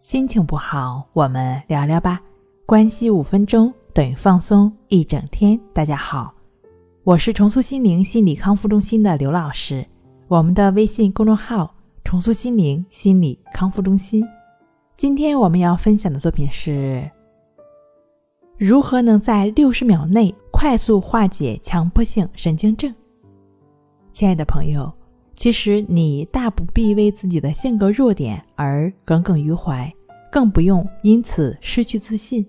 心情不好，我们聊聊吧。关系五分钟等于放松一整天。大家好，我是重塑心灵心理康复中心的刘老师。我们的微信公众号“重塑心灵心理康复中心”。今天我们要分享的作品是：如何能在六十秒内快速化解强迫性神经症？亲爱的朋友。其实你大不必为自己的性格弱点而耿耿于怀，更不用因此失去自信。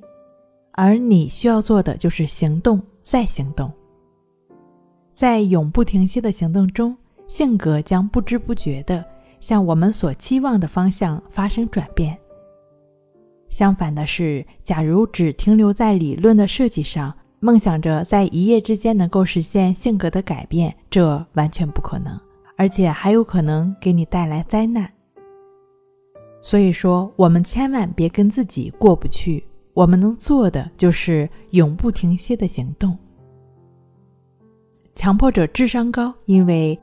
而你需要做的就是行动再行动，在永不停歇的行动中，性格将不知不觉地向我们所期望的方向发生转变。相反的是，假如只停留在理论的设计上，梦想着在一夜之间能够实现性格的改变，这完全不可能。而且还有可能给你带来灾难。所以说，我们千万别跟自己过不去。我们能做的就是永不停歇的行动。强迫者智商高，因为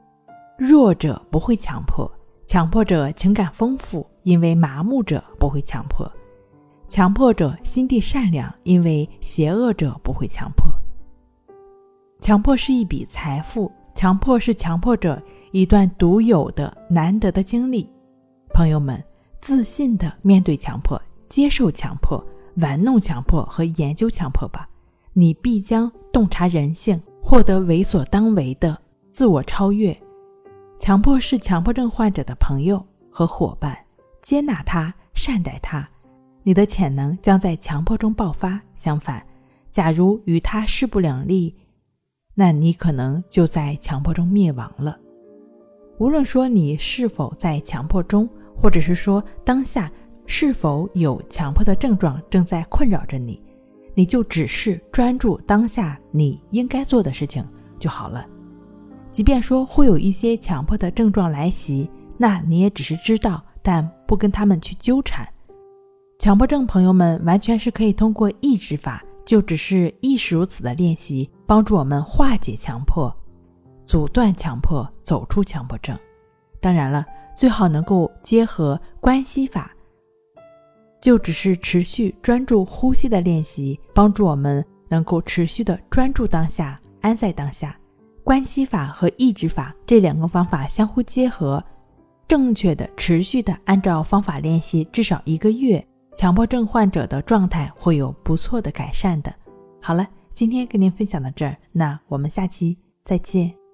弱者不会强迫；强迫者情感丰富，因为麻木者不会强迫；强迫者心地善良，因为邪恶者不会强迫。强迫是一笔财富，强迫是强迫者。一段独有的、难得的经历，朋友们，自信的面对强迫，接受强迫，玩弄强迫和研究强迫吧，你必将洞察人性，获得为所当为的自我超越。强迫是强迫症患者的朋友和伙伴，接纳他，善待他，你的潜能将在强迫中爆发。相反，假如与他势不两立，那你可能就在强迫中灭亡了。无论说你是否在强迫中，或者是说当下是否有强迫的症状正在困扰着你，你就只是专注当下你应该做的事情就好了。即便说会有一些强迫的症状来袭，那你也只是知道，但不跟他们去纠缠。强迫症朋友们完全是可以通过抑制法，就只是亦是如此的练习，帮助我们化解强迫。阻断强迫，走出强迫症。当然了，最好能够结合关系法，就只是持续专注呼吸的练习，帮助我们能够持续的专注当下，安在当下。关系法和抑制法这两个方法相互结合，正确的、持续的按照方法练习，至少一个月，强迫症患者的状态会有不错的改善的。好了，今天跟您分享到这儿，那我们下期再见。